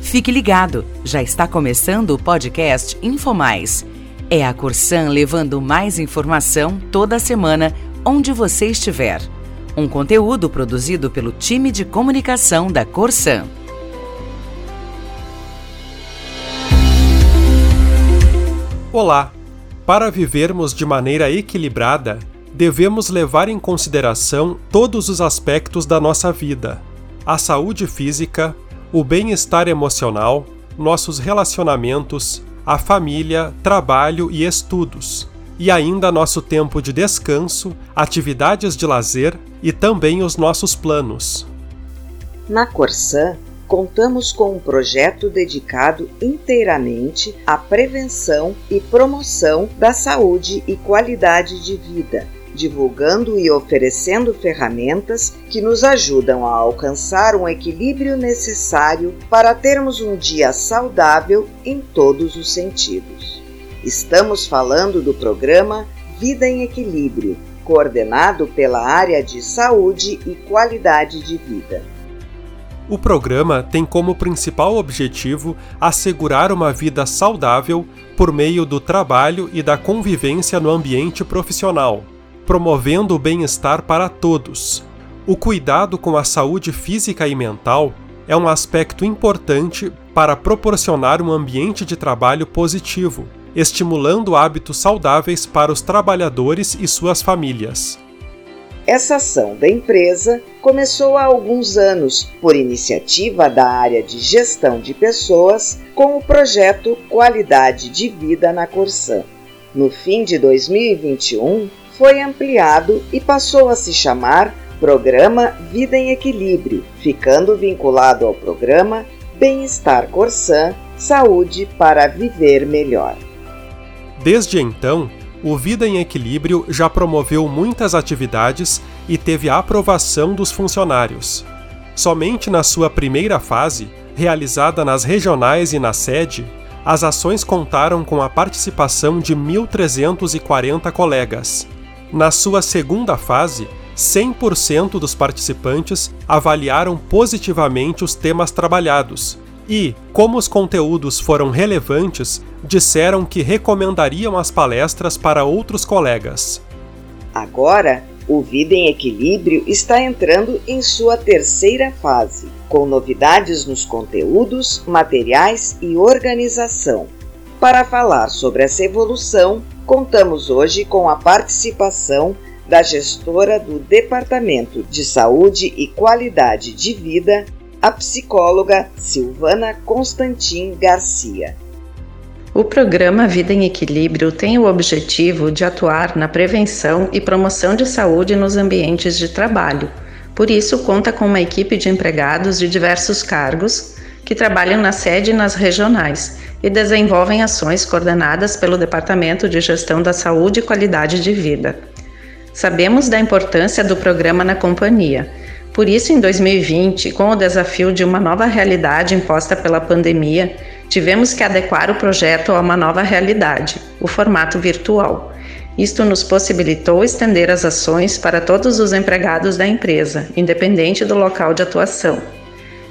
Fique ligado, já está começando o podcast InfoMais. É a Corsan levando mais informação toda semana, onde você estiver. Um conteúdo produzido pelo time de comunicação da Corsan. Olá! Para vivermos de maneira equilibrada, devemos levar em consideração todos os aspectos da nossa vida: a saúde física, o bem-estar emocional, nossos relacionamentos, a família, trabalho e estudos, e ainda nosso tempo de descanso, atividades de lazer e também os nossos planos. Na Corsã, contamos com um projeto dedicado inteiramente à prevenção e promoção da saúde e qualidade de vida divulgando e oferecendo ferramentas que nos ajudam a alcançar um equilíbrio necessário para termos um dia saudável em todos os sentidos. Estamos falando do programa Vida em Equilíbrio, coordenado pela área de saúde e qualidade de vida. O programa tem como principal objetivo assegurar uma vida saudável por meio do trabalho e da convivência no ambiente profissional promovendo o bem-estar para todos. O cuidado com a saúde física e mental é um aspecto importante para proporcionar um ambiente de trabalho positivo, estimulando hábitos saudáveis para os trabalhadores e suas famílias. Essa ação da empresa começou há alguns anos por iniciativa da área de gestão de pessoas com o projeto Qualidade de Vida na Corsã. No fim de 2021, foi ampliado e passou a se chamar Programa Vida em Equilíbrio, ficando vinculado ao programa Bem-Estar Corsã Saúde para Viver Melhor. Desde então, o Vida em Equilíbrio já promoveu muitas atividades e teve a aprovação dos funcionários. Somente na sua primeira fase, realizada nas regionais e na sede, as ações contaram com a participação de 1.340 colegas. Na sua segunda fase, 100% dos participantes avaliaram positivamente os temas trabalhados e, como os conteúdos foram relevantes, disseram que recomendariam as palestras para outros colegas. Agora, o Vida em Equilíbrio está entrando em sua terceira fase, com novidades nos conteúdos, materiais e organização. Para falar sobre essa evolução, contamos hoje com a participação da gestora do Departamento de Saúde e Qualidade de Vida, a psicóloga Silvana Constantin Garcia. O programa Vida em Equilíbrio tem o objetivo de atuar na prevenção e promoção de saúde nos ambientes de trabalho. Por isso, conta com uma equipe de empregados de diversos cargos que trabalham na sede e nas regionais e desenvolvem ações coordenadas pelo Departamento de Gestão da Saúde e Qualidade de Vida. Sabemos da importância do programa na companhia. Por isso, em 2020, com o desafio de uma nova realidade imposta pela pandemia, tivemos que adequar o projeto a uma nova realidade, o formato virtual. Isto nos possibilitou estender as ações para todos os empregados da empresa, independente do local de atuação.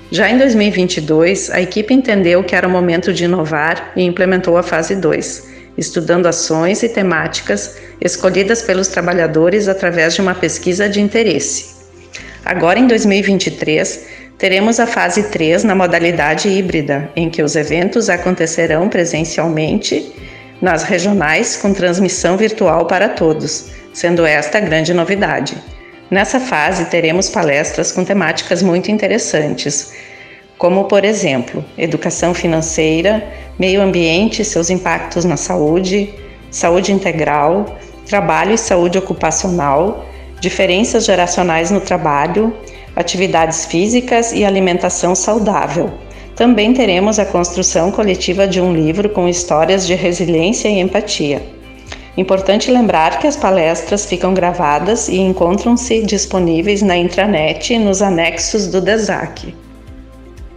Já em 2022, a equipe entendeu que era o momento de inovar e implementou a fase 2, estudando ações e temáticas escolhidas pelos trabalhadores através de uma pesquisa de interesse. Agora, em 2023, teremos a fase 3 na modalidade híbrida, em que os eventos acontecerão presencialmente nas regionais com transmissão virtual para todos, sendo esta a grande novidade. Nessa fase, teremos palestras com temáticas muito interessantes, como, por exemplo, educação financeira, meio ambiente e seus impactos na saúde, saúde integral, trabalho e saúde ocupacional, diferenças geracionais no trabalho, atividades físicas e alimentação saudável. Também teremos a construção coletiva de um livro com histórias de resiliência e empatia. Importante lembrar que as palestras ficam gravadas e encontram-se disponíveis na intranet e nos anexos do DESAC.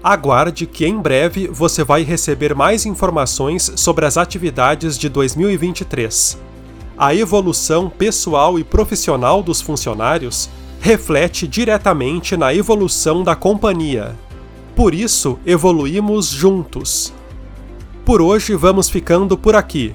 Aguarde que em breve você vai receber mais informações sobre as atividades de 2023. A evolução pessoal e profissional dos funcionários reflete diretamente na evolução da companhia. Por isso, evoluímos juntos. Por hoje, vamos ficando por aqui.